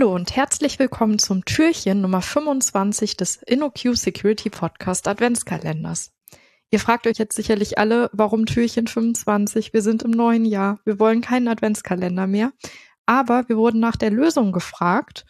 Hallo und herzlich willkommen zum Türchen Nummer 25 des InnoQ Security Podcast Adventskalenders. Ihr fragt euch jetzt sicherlich alle, warum Türchen 25? Wir sind im neuen Jahr. Wir wollen keinen Adventskalender mehr. Aber wir wurden nach der Lösung gefragt,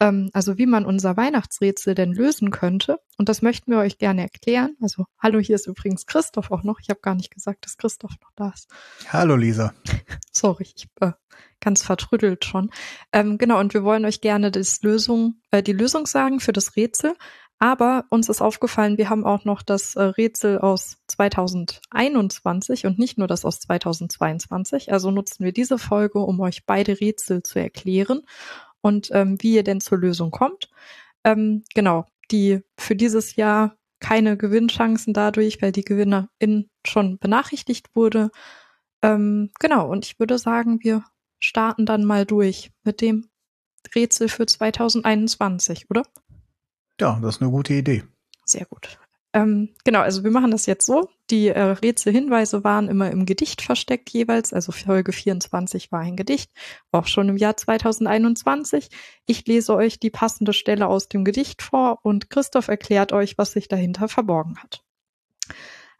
ähm, also wie man unser Weihnachtsrätsel denn lösen könnte. Und das möchten wir euch gerne erklären. Also hallo, hier ist übrigens Christoph auch noch. Ich habe gar nicht gesagt, dass Christoph noch da ist. Hallo Lisa. Sorry, ich äh, ganz vertrüttelt schon. Ähm, genau, und wir wollen euch gerne das Lösung, äh, die Lösung sagen für das Rätsel. Aber uns ist aufgefallen, wir haben auch noch das äh, Rätsel aus 2021 und nicht nur das aus 2022. Also nutzen wir diese Folge, um euch beide Rätsel zu erklären und ähm, wie ihr denn zur Lösung kommt. Ähm, genau, die für dieses Jahr keine Gewinnchancen dadurch, weil die Gewinnerin schon benachrichtigt wurde. Ähm, genau, und ich würde sagen, wir starten dann mal durch mit dem Rätsel für 2021, oder? Ja, das ist eine gute Idee. Sehr gut. Ähm, genau, also wir machen das jetzt so. Die äh, Rätselhinweise waren immer im Gedicht versteckt jeweils. Also Folge 24 war ein Gedicht, auch schon im Jahr 2021. Ich lese euch die passende Stelle aus dem Gedicht vor und Christoph erklärt euch, was sich dahinter verborgen hat.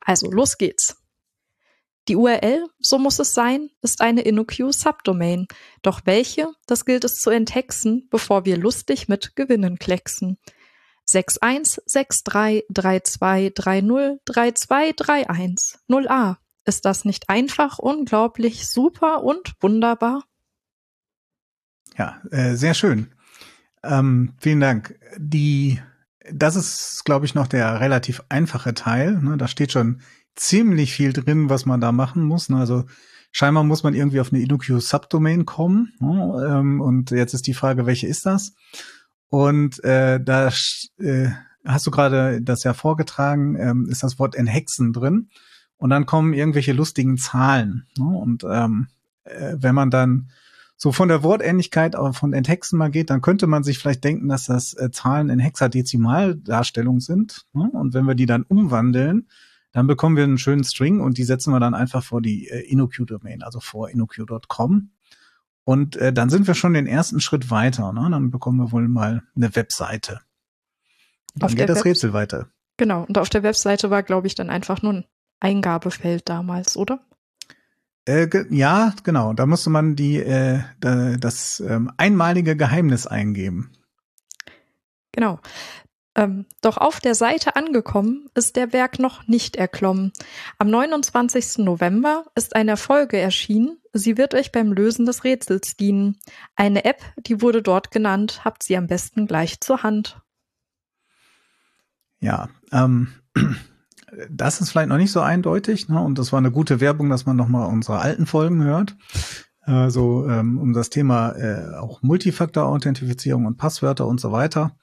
Also, los geht's. Die URL, so muss es sein, ist eine InnoQ-Subdomain. Doch welche, das gilt es zu enthexen, bevor wir lustig mit Gewinnen klecksen. 616332303231 0a. Ist das nicht einfach, unglaublich, super und wunderbar? Ja, äh, sehr schön. Ähm, vielen Dank. Die, das ist, glaube ich, noch der relativ einfache Teil. Ne? Da steht schon ziemlich viel drin, was man da machen muss. Ne? Also scheinbar muss man irgendwie auf eine InnoQ Subdomain kommen. Ne? Ähm, und jetzt ist die Frage, welche ist das? Und äh, da äh, hast du gerade das ja vorgetragen, ähm, ist das Wort enhexen drin. Und dann kommen irgendwelche lustigen Zahlen. Ne? Und ähm, äh, wenn man dann so von der Wortähnlichkeit von enthexen mal geht, dann könnte man sich vielleicht denken, dass das äh, Zahlen in Hexadezimaldarstellung sind. Ne? Und wenn wir die dann umwandeln, dann bekommen wir einen schönen String und die setzen wir dann einfach vor die äh, InnoQ-Domain, also vor InnoQ.com. Und äh, dann sind wir schon den ersten Schritt weiter. Ne? Dann bekommen wir wohl mal eine Webseite. Dann auf geht das Web Rätsel weiter. Genau. Und auf der Webseite war, glaube ich, dann einfach nur ein Eingabefeld damals, oder? Äh, ge ja, genau. Da musste man die äh, da, das ähm, einmalige Geheimnis eingeben. Genau. Ähm, doch auf der Seite angekommen ist der Berg noch nicht erklommen. Am 29. November ist eine Folge erschienen. Sie wird euch beim Lösen des Rätsels dienen. Eine App, die wurde dort genannt, habt sie am besten gleich zur Hand. Ja, ähm, das ist vielleicht noch nicht so eindeutig, ne? Und das war eine gute Werbung, dass man nochmal unsere alten Folgen hört. Also ähm, um das Thema äh, auch Multifaktor-Authentifizierung und Passwörter und so weiter.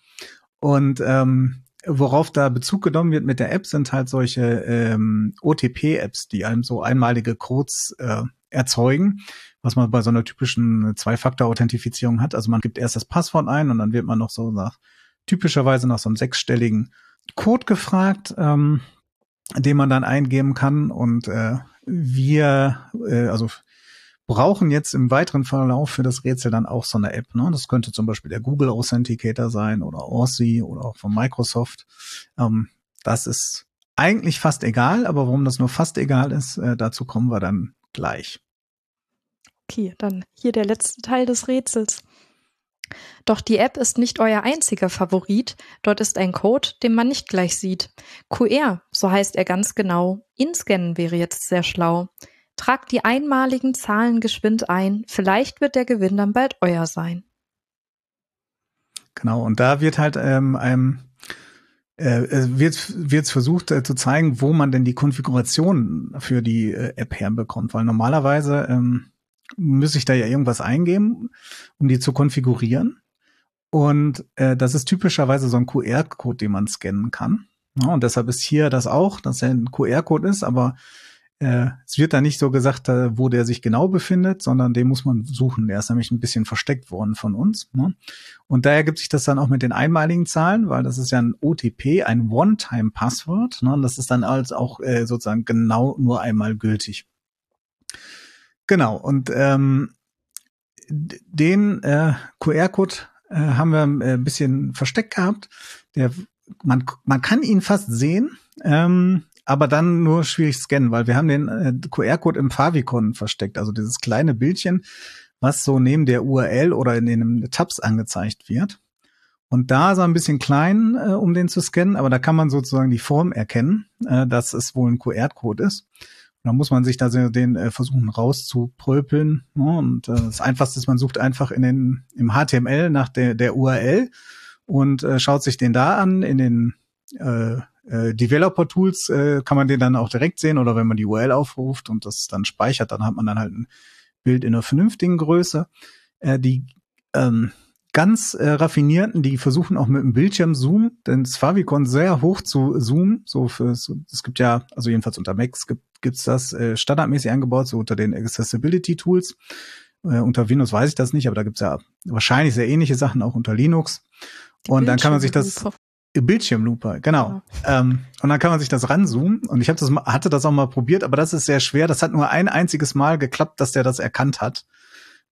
Und ähm, worauf da Bezug genommen wird mit der App, sind halt solche ähm, OTP-Apps, die einem so einmalige Codes äh, erzeugen, was man bei so einer typischen Zwei-Faktor-Authentifizierung hat. Also man gibt erst das Passwort ein und dann wird man noch so nach typischerweise nach so einem sechsstelligen Code gefragt, ähm, den man dann eingeben kann. Und äh, wir, äh, also brauchen jetzt im weiteren Verlauf für das Rätsel dann auch so eine App. Ne? Das könnte zum Beispiel der Google Authenticator sein oder Authy oder auch von Microsoft. Ähm, das ist eigentlich fast egal, aber warum das nur fast egal ist, äh, dazu kommen wir dann gleich. Okay, dann hier der letzte Teil des Rätsels. Doch die App ist nicht euer einziger Favorit. Dort ist ein Code, den man nicht gleich sieht. QR, so heißt er ganz genau. Ihn scannen wäre jetzt sehr schlau. Tragt die einmaligen Zahlen geschwind ein, vielleicht wird der Gewinn dann bald euer sein. Genau, und da wird halt ähm, einem äh, wird wird versucht äh, zu zeigen, wo man denn die Konfiguration für die äh, App herbekommt, weil normalerweise ähm, muss ich da ja irgendwas eingeben, um die zu konfigurieren. Und äh, das ist typischerweise so ein QR-Code, den man scannen kann. Ja, und deshalb ist hier das auch, dass er ein QR-Code ist, aber äh, es wird da nicht so gesagt, äh, wo der sich genau befindet, sondern den muss man suchen. Der ist nämlich ein bisschen versteckt worden von uns. Ne? Und daher gibt sich das dann auch mit den einmaligen Zahlen, weil das ist ja ein OTP, ein One-Time-Passwort. Ne? Und das ist dann als auch äh, sozusagen genau nur einmal gültig. Genau. Und ähm, den äh, QR-Code äh, haben wir äh, ein bisschen versteckt gehabt. Der, man, man kann ihn fast sehen. Ähm, aber dann nur schwierig scannen, weil wir haben den äh, QR-Code im Favicon versteckt, also dieses kleine Bildchen, was so neben der URL oder in den Tabs angezeigt wird. Und da ist er ein bisschen klein, äh, um den zu scannen, aber da kann man sozusagen die Form erkennen, äh, dass es wohl ein QR-Code ist. Und da muss man sich da den äh, versuchen rauszupröpeln. Ne? Und äh, das Einfachste ist, man sucht einfach in den, im HTML nach der, der URL und äh, schaut sich den da an in den äh, äh, Developer-Tools äh, kann man den dann auch direkt sehen oder wenn man die URL aufruft und das dann speichert, dann hat man dann halt ein Bild in einer vernünftigen Größe. Äh, die ähm, ganz äh, raffinierten, die versuchen auch mit dem Bildschirm-Zoom, denn das Favicon sehr hoch zu zoomen. So für so, es gibt ja, also jedenfalls unter Macs gibt gibt's das äh, standardmäßig eingebaut, so unter den Accessibility Tools. Äh, unter Windows weiß ich das nicht, aber da gibt's ja wahrscheinlich sehr ähnliche Sachen auch unter Linux. Die und dann kann man sich das Bildschirmlupe, genau. Ja. Ähm, und dann kann man sich das ranzoomen. Und ich habe das hatte das auch mal probiert, aber das ist sehr schwer. Das hat nur ein einziges Mal geklappt, dass der das erkannt hat,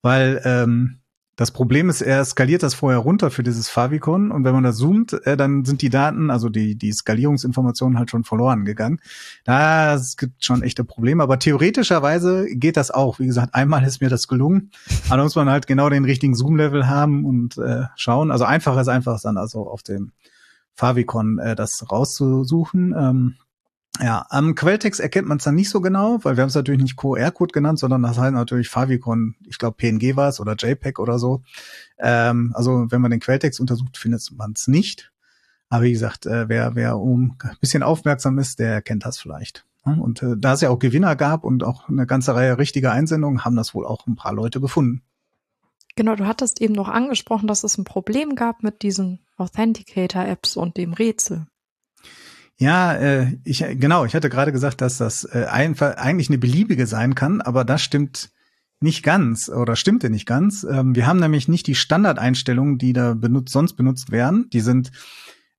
weil ähm, das Problem ist, er skaliert das vorher runter für dieses Favicon und wenn man da zoomt, äh, dann sind die Daten, also die die Skalierungsinformationen halt schon verloren gegangen. Das gibt schon echte Probleme, aber theoretischerweise geht das auch. Wie gesagt, einmal ist mir das gelungen, aber da muss man halt genau den richtigen Zoom-Level haben und äh, schauen. Also einfacher ist einfach dann also auf dem Favicon äh, das rauszusuchen. Ähm, ja, am Quelltext erkennt man es dann nicht so genau, weil wir haben es natürlich nicht QR-Code genannt, sondern das heißt natürlich Favicon, ich glaube PNG war es oder JPEG oder so. Ähm, also wenn man den Quelltext untersucht, findet man es nicht. Aber wie gesagt, äh, wer, wer um ein bisschen aufmerksam ist, der kennt das vielleicht. Und äh, da es ja auch Gewinner gab und auch eine ganze Reihe richtiger Einsendungen, haben das wohl auch ein paar Leute gefunden. Genau, du hattest eben noch angesprochen, dass es ein Problem gab mit diesen Authenticator-Apps und dem Rätsel. Ja, äh, ich genau, ich hatte gerade gesagt, dass das äh, einfach eigentlich eine beliebige sein kann, aber das stimmt nicht ganz oder stimmte nicht ganz. Ähm, wir haben nämlich nicht die Standardeinstellungen, die da benutzt, sonst benutzt werden. Die sind,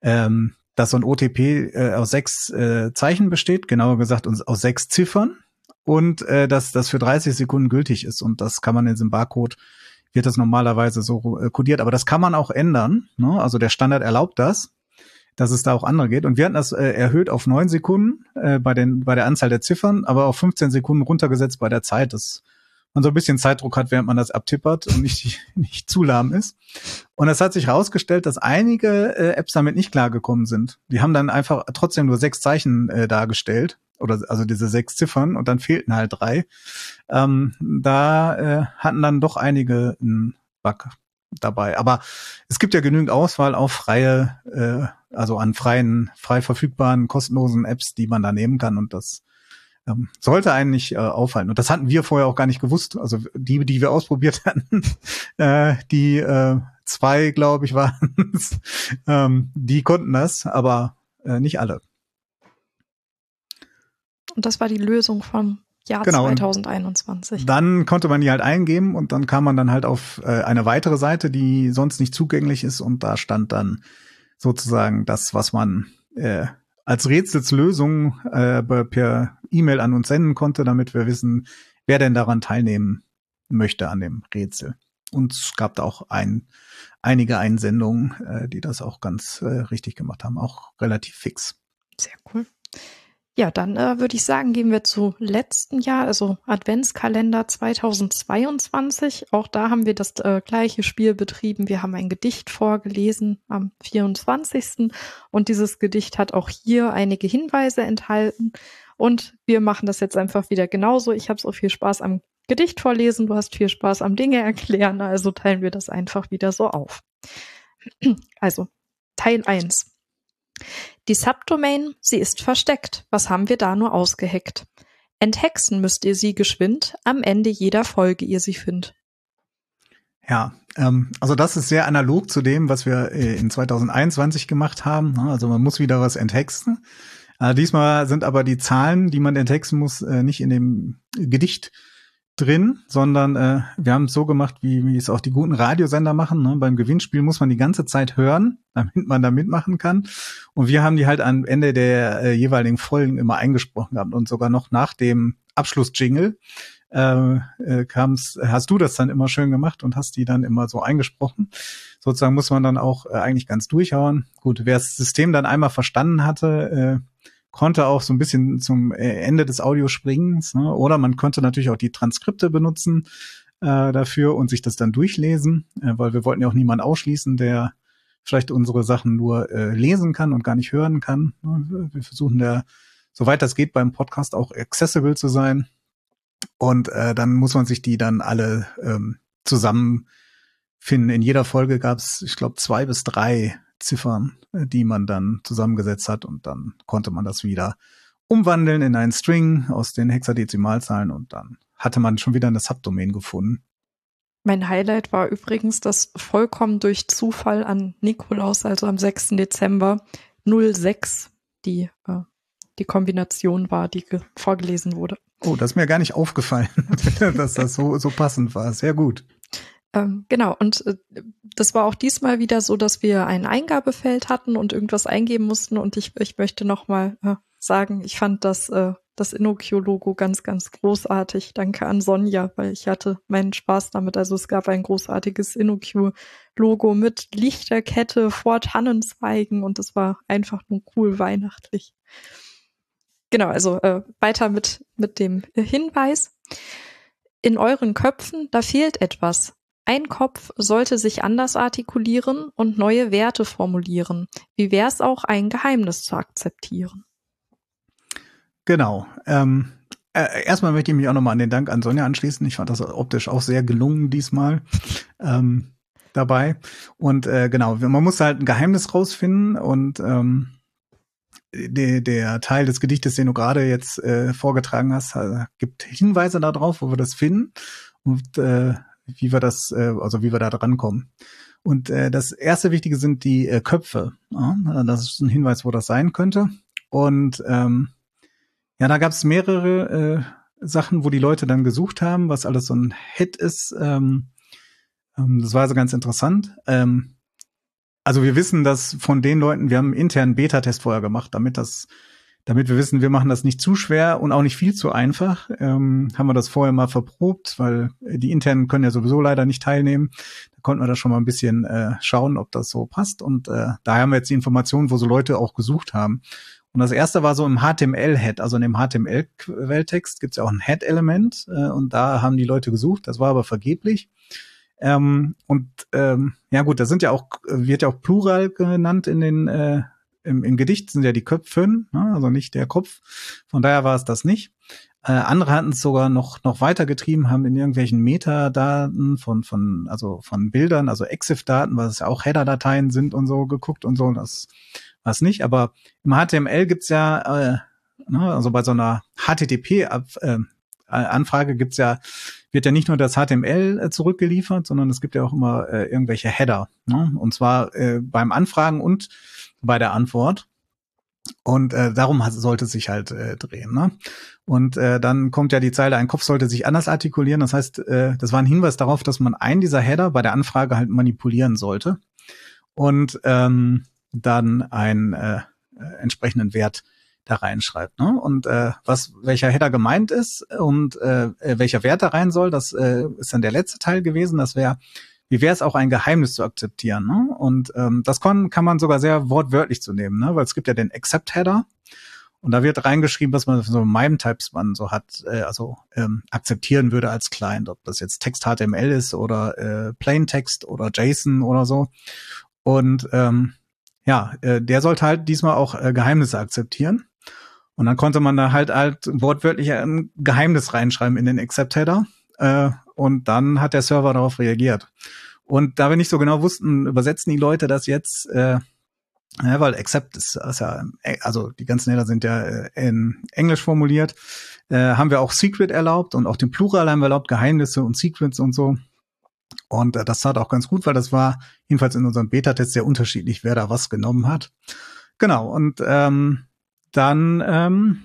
ähm, dass so ein OTP äh, aus sechs äh, Zeichen besteht, genauer gesagt aus sechs Ziffern und äh, dass das für 30 Sekunden gültig ist und das kann man in diesem Barcode wird das normalerweise so äh, kodiert. Aber das kann man auch ändern. Ne? Also der Standard erlaubt das, dass es da auch andere geht. Und wir hatten das äh, erhöht auf neun Sekunden äh, bei, den, bei der Anzahl der Ziffern, aber auf 15 Sekunden runtergesetzt bei der Zeit, dass man so ein bisschen Zeitdruck hat, während man das abtippert und nicht, nicht zu lahm ist. Und es hat sich herausgestellt, dass einige äh, Apps damit nicht klargekommen sind. Die haben dann einfach trotzdem nur sechs Zeichen äh, dargestellt oder also diese sechs Ziffern und dann fehlten halt drei. Ähm, da äh, hatten dann doch einige einen Bug dabei. Aber es gibt ja genügend Auswahl auf freie, äh, also an freien, frei verfügbaren, kostenlosen Apps, die man da nehmen kann und das ähm, sollte einen nicht äh, auffallen. Und das hatten wir vorher auch gar nicht gewusst. Also die, die wir ausprobiert hatten, äh, die äh, zwei, glaube ich, waren ähm, die konnten das, aber äh, nicht alle. Und das war die Lösung vom Jahr genau, 2021. Dann konnte man die halt eingeben und dann kam man dann halt auf äh, eine weitere Seite, die sonst nicht zugänglich ist und da stand dann sozusagen das, was man äh, als Rätselslösung äh, per E-Mail an uns senden konnte, damit wir wissen, wer denn daran teilnehmen möchte an dem Rätsel. Und es gab da auch ein, einige Einsendungen, äh, die das auch ganz äh, richtig gemacht haben, auch relativ fix. Sehr cool. Ja, dann äh, würde ich sagen, gehen wir zu letzten Jahr, also Adventskalender 2022. Auch da haben wir das äh, gleiche Spiel betrieben. Wir haben ein Gedicht vorgelesen am 24. Und dieses Gedicht hat auch hier einige Hinweise enthalten. Und wir machen das jetzt einfach wieder genauso. Ich habe so viel Spaß am Gedicht vorlesen, du hast viel Spaß am Dinge erklären, also teilen wir das einfach wieder so auf. Also, Teil 1. Die Subdomain, sie ist versteckt. Was haben wir da nur ausgeheckt? Enthexen müsst ihr sie geschwind, am Ende jeder Folge ihr sie findet. Ja, ähm, also das ist sehr analog zu dem, was wir äh, in 2021 gemacht haben. Ne? Also man muss wieder was enthexen. Äh, diesmal sind aber die Zahlen, die man entexten muss, äh, nicht in dem Gedicht drin, sondern äh, wir haben es so gemacht, wie, wie es auch die guten Radiosender machen. Ne? Beim Gewinnspiel muss man die ganze Zeit hören, damit man da mitmachen kann. Und wir haben die halt am Ende der äh, jeweiligen Folgen immer eingesprochen gehabt und sogar noch nach dem Abschlussjingle äh, äh, kam's, hast du das dann immer schön gemacht und hast die dann immer so eingesprochen. Sozusagen muss man dann auch äh, eigentlich ganz durchhauen. Gut, wer das System dann einmal verstanden hatte, äh, konnte auch so ein bisschen zum äh, Ende des Audiospringens, ne? oder man konnte natürlich auch die Transkripte benutzen äh, dafür und sich das dann durchlesen, äh, weil wir wollten ja auch niemanden ausschließen, der vielleicht unsere Sachen nur äh, lesen kann und gar nicht hören kann. Ne? Wir versuchen da, soweit das geht, beim Podcast auch accessible zu sein. Und äh, dann muss man sich die dann alle ähm, zusammenfinden. In jeder Folge gab es, ich glaube, zwei bis drei Ziffern, äh, die man dann zusammengesetzt hat und dann konnte man das wieder umwandeln in einen String aus den Hexadezimalzahlen und dann hatte man schon wieder eine Subdomain gefunden. Mein Highlight war übrigens, dass vollkommen durch Zufall an Nikolaus, also am 6. Dezember 06, die, äh, die Kombination war, die vorgelesen wurde. Oh, das ist mir gar nicht aufgefallen, dass das so, so passend war. Sehr gut. Ähm, genau, und äh, das war auch diesmal wieder so, dass wir ein Eingabefeld hatten und irgendwas eingeben mussten. Und ich, ich möchte nochmal äh, sagen, ich fand das, äh, das InnoQ-Logo ganz, ganz großartig. Danke an Sonja, weil ich hatte meinen Spaß damit. Also es gab ein großartiges InnoQ-Logo mit Lichterkette vor Tannenzweigen und es war einfach nur cool weihnachtlich. Genau, also äh, weiter mit, mit dem Hinweis. In euren Köpfen, da fehlt etwas. Ein Kopf sollte sich anders artikulieren und neue Werte formulieren. Wie wäre es auch, ein Geheimnis zu akzeptieren? Genau. Ähm, äh, erstmal möchte ich mich auch nochmal an den Dank an Sonja anschließen. Ich fand das optisch auch sehr gelungen diesmal ähm, dabei. Und äh, genau, man muss halt ein Geheimnis rausfinden und ähm, der, der Teil des Gedichtes, den du gerade jetzt äh, vorgetragen hast, äh, gibt Hinweise darauf, wo wir das finden und äh, wie wir das, äh, also wie wir da dran kommen. Und äh, das erste Wichtige sind die äh, Köpfe. Ja? Das ist ein Hinweis, wo das sein könnte. Und ähm, ja, da gab es mehrere äh, Sachen, wo die Leute dann gesucht haben, was alles so ein Hit ist. Ähm, ähm, das war also ganz interessant. Ähm, also wir wissen, dass von den Leuten, wir haben einen internen Beta-Test vorher gemacht, damit das, damit wir wissen, wir machen das nicht zu schwer und auch nicht viel zu einfach, ähm, haben wir das vorher mal verprobt, weil die internen können ja sowieso leider nicht teilnehmen. Da konnten wir da schon mal ein bisschen äh, schauen, ob das so passt. Und äh, da haben wir jetzt die Informationen, wo so Leute auch gesucht haben. Und das erste war so im HTML-Head, also in dem HTML-Quelltext gibt es ja auch ein Head-Element äh, und da haben die Leute gesucht, das war aber vergeblich. Ähm, und ähm, ja gut, das sind ja auch, wird ja auch Plural genannt in den äh, im, im Gedicht sind ja die Köpfe, ne? also nicht der Kopf. Von daher war es das nicht. Äh, andere hatten es sogar noch noch weitergetrieben, haben in irgendwelchen Metadaten von von also von Bildern, also EXIF-Daten, was ja auch Header-Dateien sind und so geguckt und so. Das war es nicht. Aber im HTML gibt's ja äh, ne, also bei so einer HTTP äh, Anfrage gibt's ja wird ja nicht nur das HTML äh, zurückgeliefert, sondern es gibt ja auch immer äh, irgendwelche Header. Ne? Und zwar äh, beim Anfragen und bei der Antwort. Und äh, darum sollte es sich halt äh, drehen. Ne? Und äh, dann kommt ja die Zeile, ein Kopf sollte sich anders artikulieren. Das heißt, äh, das war ein Hinweis darauf, dass man einen dieser Header bei der Anfrage halt manipulieren sollte und ähm, dann einen äh, äh entsprechenden Wert da reinschreibt. Ne? Und äh, was welcher Header gemeint ist und äh, äh, welcher Wert da rein soll, das äh, ist dann der letzte Teil gewesen. Das wäre, wie wäre es auch ein Geheimnis zu akzeptieren. Ne? Und ähm, das kann, kann man sogar sehr wortwörtlich zu nehmen, ne? weil es gibt ja den Accept-Header. Und da wird reingeschrieben, was man so MIME-Types man so hat, äh, also ähm, akzeptieren würde als Client, ob das jetzt Text HTML ist oder äh, Plain Text oder JSON oder so. Und ähm, ja, äh, der sollte halt diesmal auch äh, Geheimnisse akzeptieren. Und dann konnte man da halt halt wortwörtlich ein Geheimnis reinschreiben in den Accept-Header. Äh, und dann hat der Server darauf reagiert. Und da wir nicht so genau wussten, übersetzen die Leute das jetzt, äh, ja, weil Accept ist, ist ja, also die ganzen Header sind ja äh, in Englisch formuliert, äh, haben wir auch Secret erlaubt und auch den Plural haben wir erlaubt, Geheimnisse und Secrets und so. Und äh, das tat auch ganz gut, weil das war jedenfalls in unserem Beta-Test sehr unterschiedlich, wer da was genommen hat. Genau, und ähm, dann, ähm,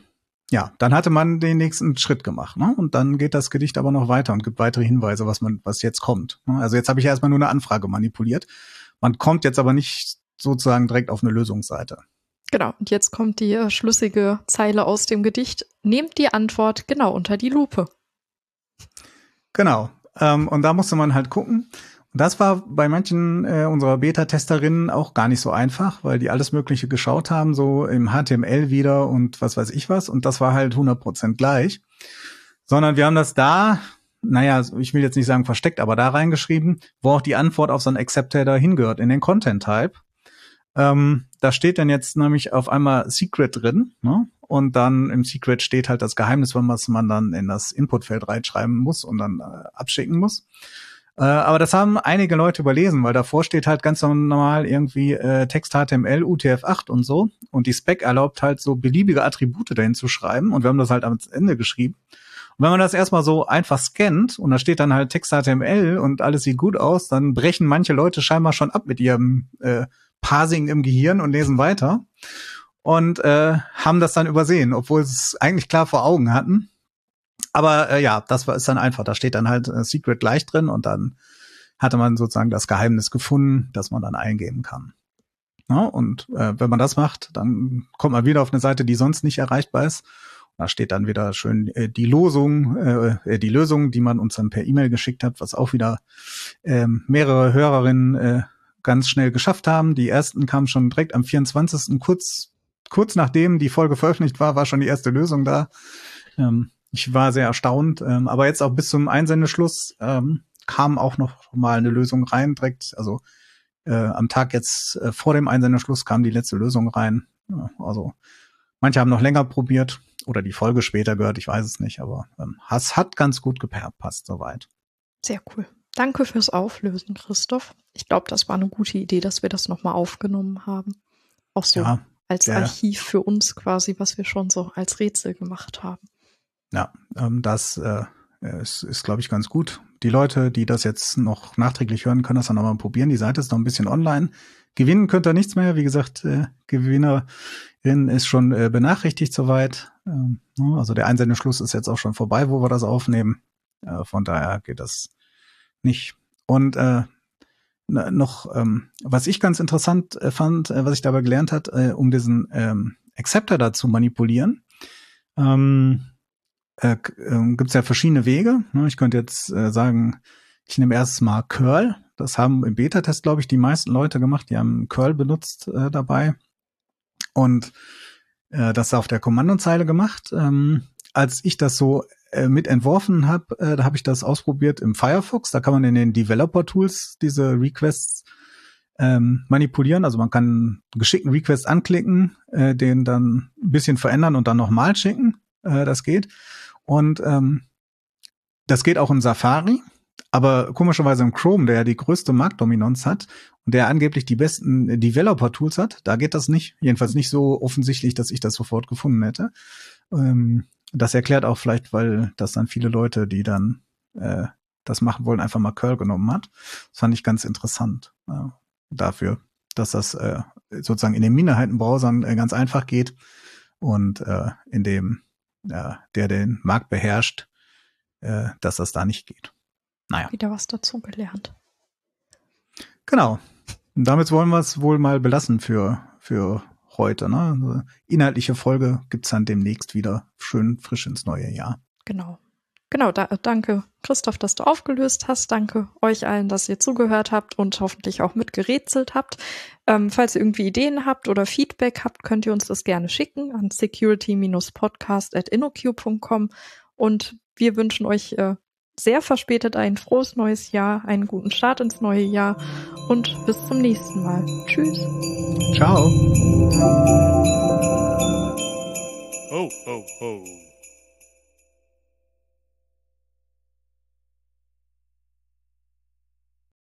ja, dann hatte man den nächsten Schritt gemacht, ne? Und dann geht das Gedicht aber noch weiter und gibt weitere Hinweise, was man, was jetzt kommt. Ne? Also jetzt habe ich erstmal nur eine Anfrage manipuliert. Man kommt jetzt aber nicht sozusagen direkt auf eine Lösungsseite. Genau, und jetzt kommt die äh, schlüssige Zeile aus dem Gedicht. Nehmt die Antwort genau unter die Lupe. Genau. Ähm, und da musste man halt gucken. Das war bei manchen äh, unserer Beta-Testerinnen auch gar nicht so einfach, weil die alles Mögliche geschaut haben, so im HTML wieder und was weiß ich was. Und das war halt 100% gleich. Sondern wir haben das da, naja, ich will jetzt nicht sagen versteckt, aber da reingeschrieben, wo auch die Antwort auf so ein Accept-Header hingehört, in den Content-Type. Ähm, da steht dann jetzt nämlich auf einmal Secret drin, ne? Und dann im Secret steht halt das Geheimnis, was man dann in das Inputfeld reinschreiben muss und dann äh, abschicken muss. Äh, aber das haben einige Leute überlesen, weil davor steht halt ganz normal irgendwie äh, Text HTML, UTF-8 und so. Und die Spec erlaubt halt so beliebige Attribute dahin zu schreiben. Und wir haben das halt am Ende geschrieben. Und wenn man das erstmal so einfach scannt und da steht dann halt Text HTML und alles sieht gut aus, dann brechen manche Leute scheinbar schon ab mit ihrem äh, Parsing im Gehirn und lesen weiter und äh, haben das dann übersehen, obwohl sie es eigentlich klar vor Augen hatten. Aber äh, ja, das war ist dann einfach. Da steht dann halt äh, Secret gleich drin und dann hatte man sozusagen das Geheimnis gefunden, das man dann eingeben kann. Ja, und äh, wenn man das macht, dann kommt man wieder auf eine Seite, die sonst nicht erreichbar ist. Da steht dann wieder schön äh, die Losung, äh, äh die Lösung, die man uns dann per E-Mail geschickt hat, was auch wieder äh, mehrere Hörerinnen äh, ganz schnell geschafft haben. Die ersten kamen schon direkt am 24. kurz, kurz nachdem die Folge veröffentlicht war, war schon die erste Lösung da. Ähm, ich war sehr erstaunt, ähm, aber jetzt auch bis zum Einsendeschluss ähm, kam auch noch mal eine Lösung rein, direkt, also äh, am Tag jetzt äh, vor dem Einsendeschluss kam die letzte Lösung rein. Ja, also manche haben noch länger probiert oder die Folge später gehört, ich weiß es nicht, aber ähm, es hat ganz gut gepasst soweit. Sehr cool. Danke fürs Auflösen, Christoph. Ich glaube, das war eine gute Idee, dass wir das nochmal aufgenommen haben. Auch so ja, als ja. Archiv für uns quasi, was wir schon so als Rätsel gemacht haben. Ja, ähm, das äh, ist, ist glaube ich, ganz gut. Die Leute, die das jetzt noch nachträglich hören, können das dann nochmal probieren. Die Seite ist noch ein bisschen online. Gewinnen könnt ihr nichts mehr. Wie gesagt, äh, Gewinnerin ist schon äh, benachrichtigt soweit. Ähm, ne, also der Einsendeschluss ist jetzt auch schon vorbei, wo wir das aufnehmen. Äh, von daher geht das nicht. Und äh, noch, ähm, was ich ganz interessant äh, fand, äh, was ich dabei gelernt hat, äh, um diesen ähm, Acceptor da zu manipulieren, ähm, äh, äh, gibt es ja verschiedene Wege. Ne? Ich könnte jetzt äh, sagen, ich nehme erst mal Curl. Das haben im Beta-Test, glaube ich, die meisten Leute gemacht. Die haben Curl benutzt äh, dabei. Und äh, das auf der Kommandozeile gemacht. Ähm, als ich das so äh, mit entworfen habe, äh, da habe ich das ausprobiert im Firefox. Da kann man in den Developer-Tools diese Requests ähm, manipulieren. Also man kann einen geschickten Request anklicken, äh, den dann ein bisschen verändern und dann nochmal schicken. Äh, das geht. Und ähm, das geht auch in Safari, aber komischerweise im Chrome, der ja die größte Marktdominanz hat und der angeblich die besten Developer-Tools hat, da geht das nicht. Jedenfalls nicht so offensichtlich, dass ich das sofort gefunden hätte. Ähm, das erklärt auch vielleicht, weil das dann viele Leute, die dann äh, das machen wollen, einfach mal Curl genommen hat. Das fand ich ganz interessant äh, dafür, dass das äh, sozusagen in den Minderheitenbrowsern äh, ganz einfach geht und äh, in dem, äh, der den Markt beherrscht, äh, dass das da nicht geht. Naja. Wieder was dazu gelernt. Genau. Und damit wollen wir es wohl mal belassen für, für heute. Ne? Also inhaltliche Folge gibt's dann demnächst wieder schön frisch ins neue Jahr. Genau. Genau, da, danke Christoph, dass du aufgelöst hast. Danke euch allen, dass ihr zugehört habt und hoffentlich auch mitgerätselt habt. Ähm, falls ihr irgendwie Ideen habt oder Feedback habt, könnt ihr uns das gerne schicken an security-podcast.innoq.com und wir wünschen euch äh, sehr verspätet ein frohes neues Jahr, einen guten Start ins neue Jahr und bis zum nächsten Mal. Tschüss. Ciao. Ho, ho, ho.